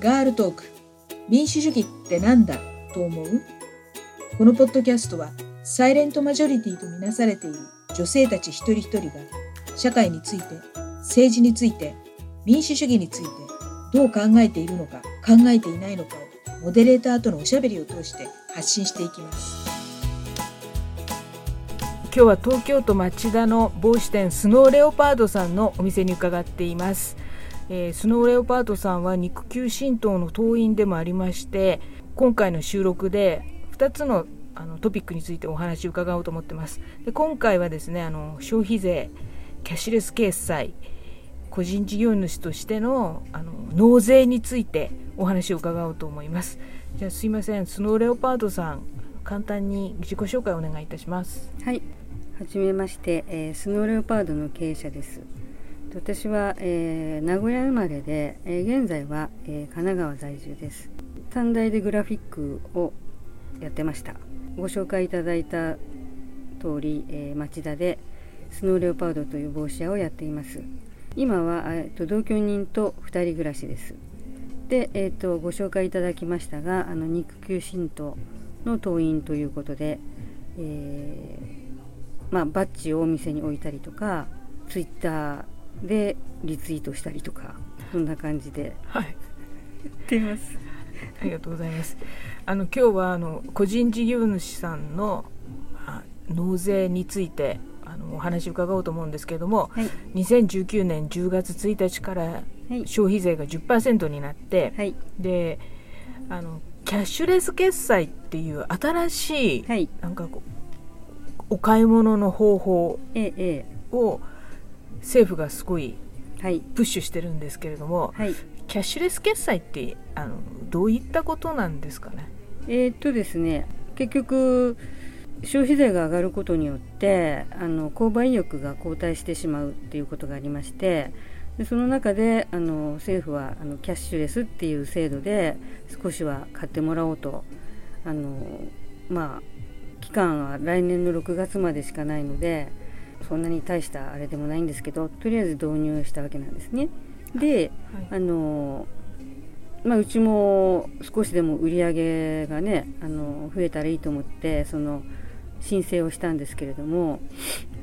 ガールトーク。民主主義ってなんだ？と思う？このポッドキャストはサイレントマジョリティとみなされている女性たち一人一人が社会について政治について民主主義についてどう考えているのか考えていないのかをモデレーターとのおしゃべりを通して発信していきます。今日は東京都町田の帽子店スノーレオパードさんのお店に伺っています。えー、スノーレオパートさんは肉球神道の党員でもありまして今回の収録で2つのあのトピックについてお話を伺おうと思ってます。で今回はですねあの消費税キャッシュレス決済個人事業主としてのあの納税についてお話を伺おうと思います。じゃあすいませんスノーレオパートさん簡単に自己紹介をお願いいたします。はい。はじめまして、えー、スノーレオパードの経営者です。私は、えー、名古屋生まれで、えー、現在は、えー、神奈川在住です。短大でグラフィックをやってました。ご紹介いただいた通り、え町田でスノーレオパードという帽子屋をやっています。今は、えー、と同居人と2人暮らしです。で、えーと、ご紹介いただきましたがあの肉球神道の党員ということで、えまあ、バッジをお店に置いたりとかツイッターでリツイートしたりとかそんな感じで、はい、やっています。ありがとうございます。あの今日はあの個人事業主さんの納税についてあのお話を伺おうと思うんですけれども、はい、2019年10月1日から消費税が10%になって、はい、であのキャッシュレス決済っていう新しい、はい、なんかお買い物の方法を、ええ、政府がすごいプッシュしてるんですけれども、はい、キャッシュレス決済ってあのどういったことなんですかね？えー、っとですね結局消費税が上がることによってあの購買意欲が後退してしまうっていうことがありましてでその中であの政府はあのキャッシュレスっていう制度で少しは買ってもらおうとあのまあ期間は来年の6月までしかないのでそんなに大したあれでもないんですけどとりあえず導入したわけなんですね。で、はい、あのまあ、うちも少しでも売り上げがねあの増えたらいいと思ってその申請をしたんですけれども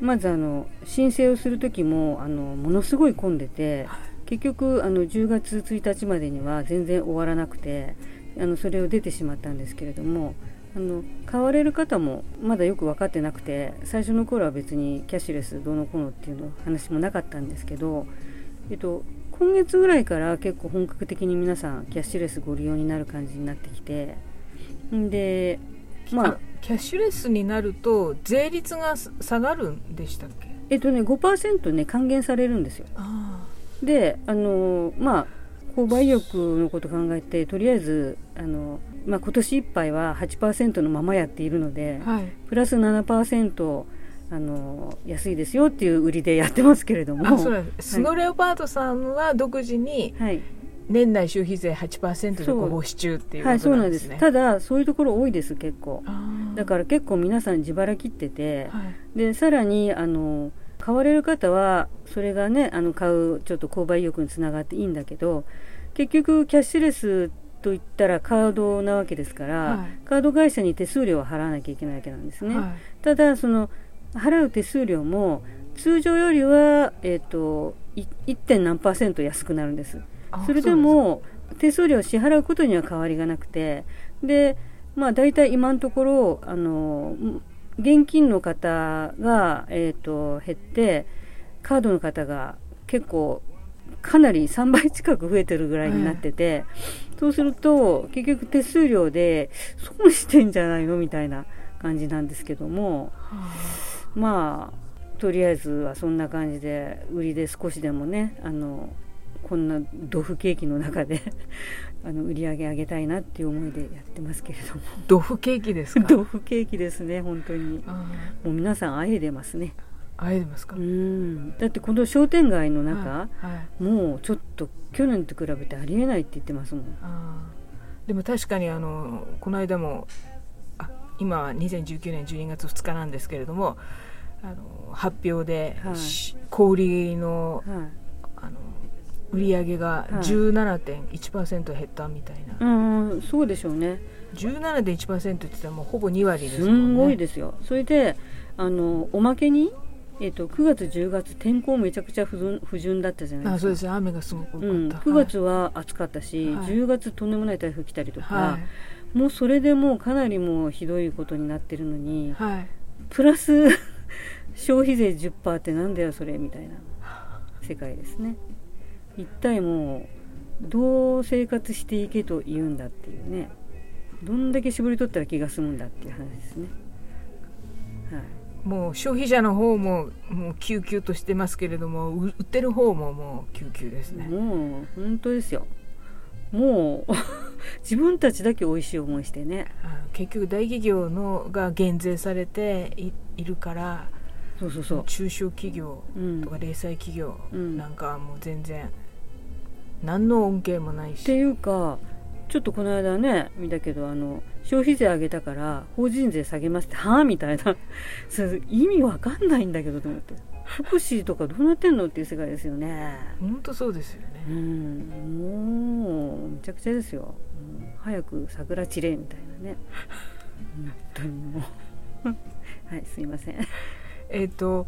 まずあの申請をする時もあのものすごい混んでて結局あの10月1日までには全然終わらなくてあのそれを出てしまったんですけれどもあの買われる方もまだよく分かってなくて最初の頃は別にキャッシュレスどうのこうのっていうの話もなかったんですけど、えっと、今月ぐらいから結構本格的に皆さんキャッシュレスご利用になる感じになってきてでまあキャッシュレスになると税率が下がるんでしたっけ？えっとね5%ね還元されるんですよ。であのまあ購買意欲のこと考えてとりあえずあの、まあ、今年いっぱいは8%のままやっているので、はい、プラス7%あの安いですよっていう売りでやってますけれども。スノレオパートさんは独自に、はい、年内消費税8%でご募集中っていうことなんですね、はい、そうなんです。ただそういうところ多いです結構。だから結構皆さん自腹切ってて、はい、でさらにあの買われる方はそれがねあの買うちょっと購買意欲につながっていいんだけど結局キャッシュレスといったらカードなわけですから、はい、カード会社に手数料を払わなきゃいけないわけなんですね、はい、ただその払う手数料も通常よりは、えーと、1. 点何パーセント安くなるんです。それでも手数料を支払うことには変わりがなくてでまあ大体今のところあの現金の方が、えーと、減ってカードの方が結構かなり3倍近く増えてるぐらいになってて、そうすると結局手数料で損してんじゃないのみたいな感じなんですけども、まあとりあえずはそんな感じで売りで少しでもねあのこんなドフケーキの中であの売り上げ上げたいなっていう思いでやってますけれども。ドフケーキですか？ドフケーキですね本当に。もう皆さんあえでますね。あえてますか？うん。だってこの商店街の中、はいはい、もうちょっと去年と比べてありえないって言ってますもん。でも確かにあのこの間もあ今は2019年12月2日なんですけれどもあの発表で、はい、小売の,、あの売り上げが17.1%減ったみたいな、うんそうでしょうね。17.1%って言ったらもうほぼ2割ですすもんね。んごいですよ。それであのおまけに、えっと9月10月天候めちゃくちゃ不順不順だったじゃないですか。あそうです。ね雨がすごく多かった、うん、9月は暑かったし、はい。10月とんでもない台風来たりとか、はもうそれでもうかなりもうひどいことになってるのにい、はい、プラス消費税10%ってなんだよそれみたいな世界ですね一体もうどう生活していけと言うんだっていうね。どんだけ絞り取ったら気が済むんだっていう話ですね。はい。もう消費者の方ももう救急としてますけれどもう売ってる方ももう救急ですね、もう本当ですよ。もう 自分たちだけ美味しい思いしてね。あ結局大企業のが減税されていいるからそうそうそう。中小企業うん。とか零細企業うんなんかはもう全然何の恩恵もないし、っていうかちょっとこの間ね見たけどあの消費税上げたから法人税下げますってはあみたいな。それ意味わかんないんだけどと思って。福祉とかどうなってんのっていう世界ですよね。本当そうですようね、ん。もうめちゃくちゃですよ、うん。早く桜散れみたいなね。本当にもう。はいすいません。えっ、と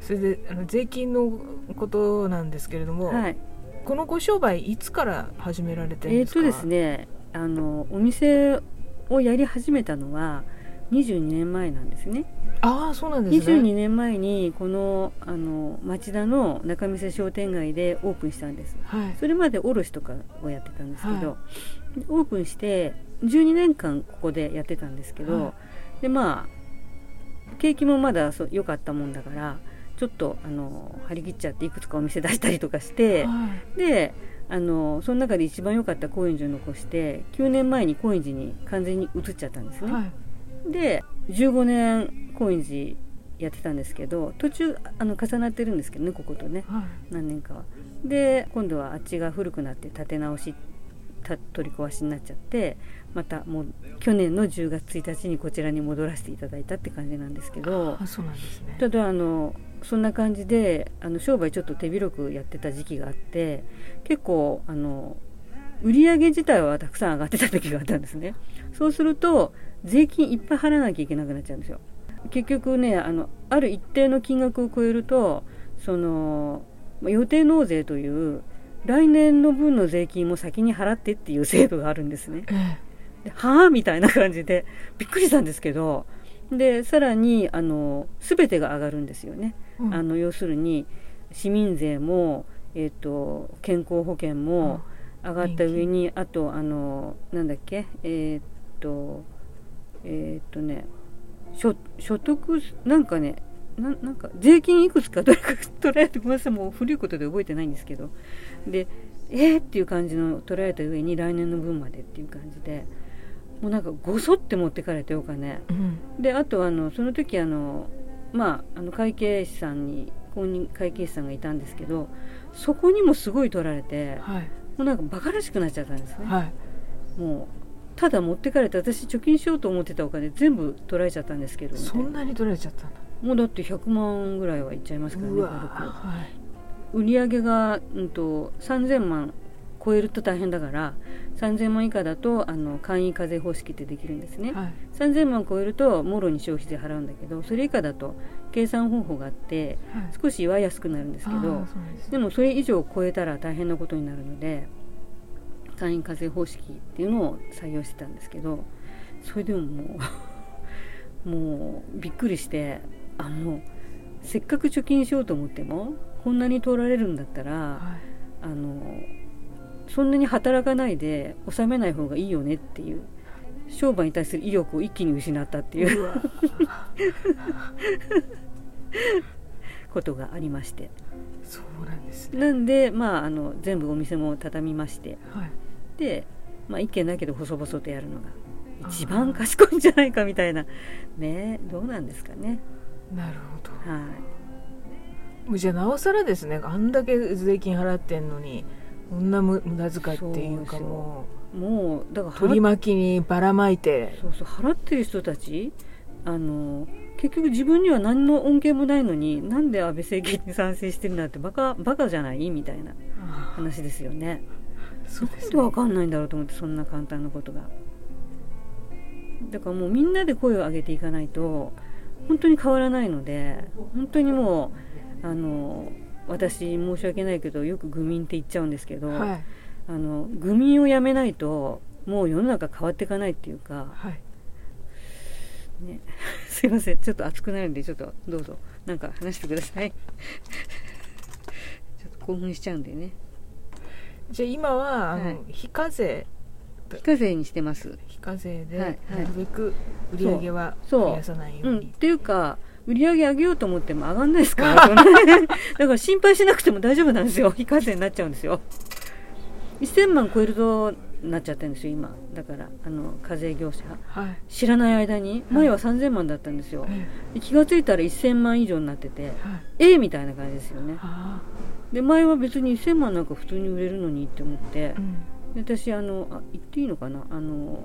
それであの税金のことなんですけれども、はいこのご商売いつから始められてるんですか？えーとですねあのお店をやり始めたのは22年前なんですね。ああそうなんですね。22年前にこのあの町田の仲見世商店街でオープンしたんです。はい。それまで卸とかをやってたんですけど、はオープンして12年間ここでやってたんですけど、はでまあ景気もまだ良かったもんだからちょっとあの張り切っちゃっていくつかお店出したりとかして、はい。であのその中で一番良かった高円寺を残して9年前に高円寺に完全に移っちゃったんですね、はい。で15年高円寺やってたんですけど途中あの重なってるんですけどねこことねはい。何年かは。で今度はあっちが古くなって建て直した取り壊しになっちゃってまたもう去年の10月1日にこちらに戻らせていただいたって感じなんですけどあそうなんですね。ただあのそんな感じであの商売ちょっと手広くやってた時期があって結構あの売り上げ自体はたくさん上がってた時があったんですね。そうすると税金いっぱい払わなきゃいけなくなっちゃうんですよ。結局ねあのある一定の金額を超えるとそのまあ予定納税という来年の分の税金も先に払ってっていう制度があるんですね。はあみたいな感じでびっくりしたんですけどでさらにあの全てが上がるんですよね、えうん。あの要するに市民税も、えー、と健康保険も上がった上にあとあのなんだっけえっ、とえっ、とね所所得なんかねななんか税金いくつかか捉えてごめんなさいもう古いことで覚えてないんですけど。でえー、っていう感じの捉えた上に来年の分までっていう感じで。もうなんかごそって持ってかれてお金。うん。であとあのその時あのまああの会計士さんに公認会計士さんがいたんですけどそこにもすごい取られてはい。もうなんかバカらしくなっちゃったんですね、はい。もうただ持ってかれて私貯金しようと思ってたお金全部取られちゃったんですけどそんなに取られちゃったんだもうだって100万ぐらいはいっちゃいますからねはい売り上げが、うん、と3000万超えると大変だから3000万以下だとあの簡易課税方式ってできるんですね、はい。3000万超えるともろに消費税払うんだけどそれ以下だと計算方法があってはい。少しは安くなるんですけどですでもそれ以上超えたら大変なことになるので簡易課税方式っていうのを採用してたんですけどそれでももう もうびっくりしてあもうせっかく貯金しようと思ってもこんなに取られるんだったらはい。あのそんなに働かないで納めない方がいいよねっていう商売に対する意欲を一気に失ったっていう ことがありまして。そうなんですね。なんで、まあ、あの全部お店も畳みまして。はい。で、まあ、一軒だけど細々とやるのが一番賢いんじゃないかみたいな。ねどうなんですかねなるほど。はもうじゃあなおさらですねあんだけ税金払ってんのにこんな無無駄遣いっていうかそうもいもうだからう取り巻きにばらまいて。そうそう払ってる人たちあの結局自分には何の恩恵もないのになんで安倍政権に賛成してるんだってバカバカじゃないみたいなあ話ですよね。そうですなんでわかんないんだろうと思ってそんな簡単なことが。だからもうみんなで声を上げていかないと本当に変わらないので本当にもうあの私申し訳ないけどよく愚民って言っちゃうんですけど、はい。あの愚民をやめないともう世の中変わっていかないっていうか、はい。ね、すいません。ちょっと熱くなるんでちょっとどうぞ。なんか話してください。ちょっと興奮しちゃうんでね。じゃあ今はあの、はい。非課税非課税にしてます。非課税ではいはい。なるべく売り上げはそう。増やさないよう、うん。に、っていうか売り上げ上げようと思っても上がんないですから だから心配しなくても大丈夫なんですよ。非課税になっちゃうんですよ。1000万超えるとなっちゃってるんですよ今。だからあの課税業者。はい。知らない間に。前は3000万だったんですよ、えで気がついたら1000万以上になっててえはい。ええみたいな感じですよね。あ。で前は別に1000万なんか普通に売れるのにって思ってあ、うん。で私あのあ言っていいのかな？あの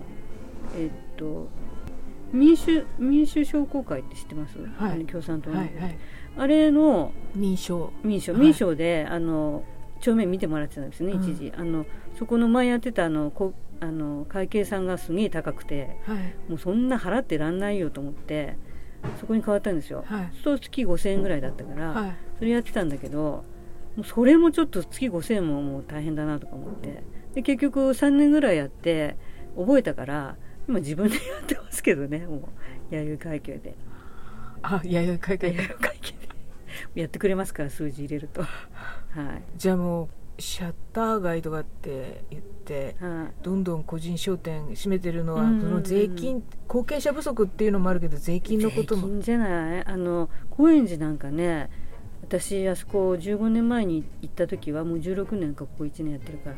えっと民主民主商工会って知ってます、はい。共産党の、はいはい。あれの民商。民商。はい。民商で、あの帳面見てもらってたんですね、うん。一時。あのそこの前やってたあのこあの会計さんがすげえ高くてはい。もうそんな払ってらんないよと思ってそこに変わったんですよ、はい。そう月5000円ぐらいだったから、はい。それやってたんだけどもうそれもちょっと月5000円ももう大変だなとか思ってで結局3年ぐらいやって覚えたから今自分でやってますけどねもう弥生会計で。あいやいや会計。弥生会計で。やってくれますから数字入れると。はい。じゃあもうシャッター街とかって言ってはい。どんどん個人商店占めてるのは、うんうんうん。その税金後継者不足っていうのもあるけど税金のことも。税金じゃない。あの高円寺なんかね私あそこ15年前に行った時はもう16年かここ1年やってるから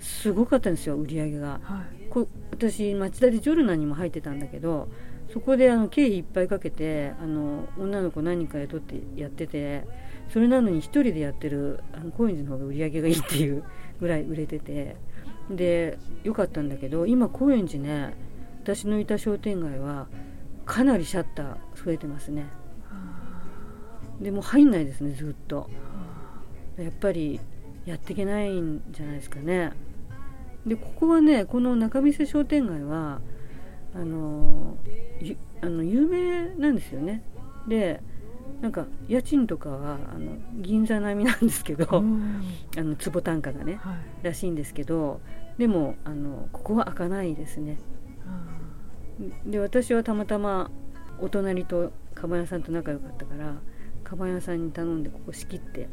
すごかったんですよ売り上げが。はい。こ私町田でジョルナにも入ってたんだけどそこであの経費いっぱいかけてあの女の子何人か雇ってやっててそれなのに一人でやってるあの高円寺の方が売り上げがいいっていうぐらい売れててでよかったんだけど今高円寺ね私のいた商店街はかなりシャッター増えてますね。でもう入んないですねずっと。やっぱりやっていけないんじゃないですかね。でここはねこの仲見世商店街はあのゆあの有名なんですよね。でなんか家賃とかはあの銀座並みなんですけど、うん。あの坪単価がねはい。らしいんですけどでもあのここは開かないですね。で私はたまたまお隣とカバン屋さんと仲良かったからカバン屋さんに頼んでここ仕切って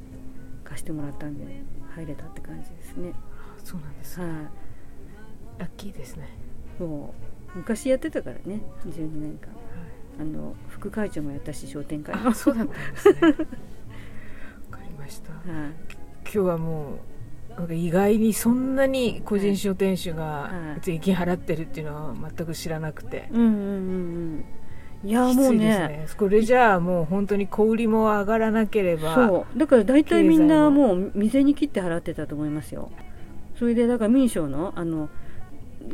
貸してもらったんで入れたって感じですね。あそうなんですはい、ラッキーですね。そう昔やってたからね12年間。あの副会長もやったし商店会も。あそうだったんですね。わかりました。はい。今日はもうなんか意外にそんなに個人商店主がはい。税金払ってるっていうのは全く知らなくて、うんうんうんうんいやもうね。ね。これじゃあもう本当に小売りも上がらなければそう。だから大体みんなも。もう未然に切って払ってたと思いますよ。それでだから民商のあの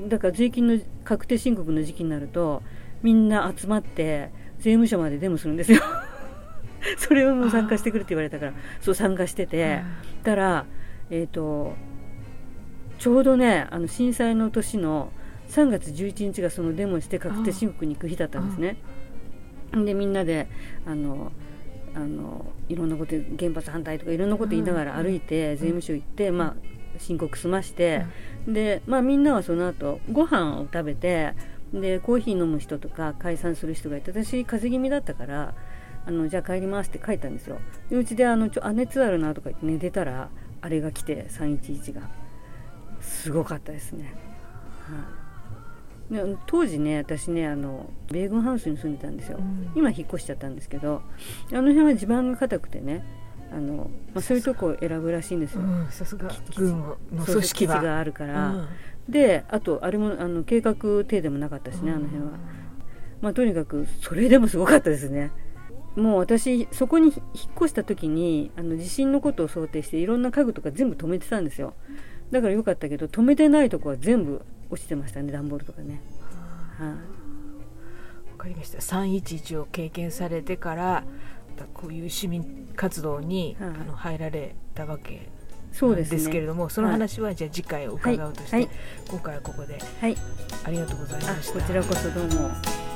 だから税金の確定申告の時期になるとみんな集まって税務署までデモするんですよ。それをもう参加してくれって言われたからそう参加してて。たらえっ、とちょうどねあの震災の年の3月11日がそのデモして確定申告に行く日だったんですねでみんなであのあのいろんなこと原発反対とかいろんなこと言いながら歩いて税務署行って、まあ、申告済まして、で、まあ、みんなはその後ご飯を食べてでコーヒー飲む人とか解散する人がいて私風邪気味だったからあのじゃあ帰りますって帰ったんですよ。でうちであのちょあ熱あるなとか言って寝てたらあれが来て311が。すごかったですね、はい、で当時ね私ねあの米軍ハウスに住んでたんですよ、うん。今引っ越しちゃったんですけどあの辺は地盤が硬くてねあの、まあ、そういうとこを選ぶらしいんですよ、うんさすが。軍の組織があるから、うん。であとあれもあの計画停でもなかったしね、あの辺は。うんまあとにかくそれでもすごかったですね。もう私そこに引っ越した時にあの地震のことを想定していろんな家具とか全部止めてたんですよ。だからよかったけど止めてないとこは全部落ちてましたね段ボールとかね。はい、わかりました。311を経験されてからこういう市民活動に、はい。あの入られたわけなんですけれどもそ,、の話はじゃあ次回伺うとして、今回はここで、はい、ありがとうございました。こちらこそどうも。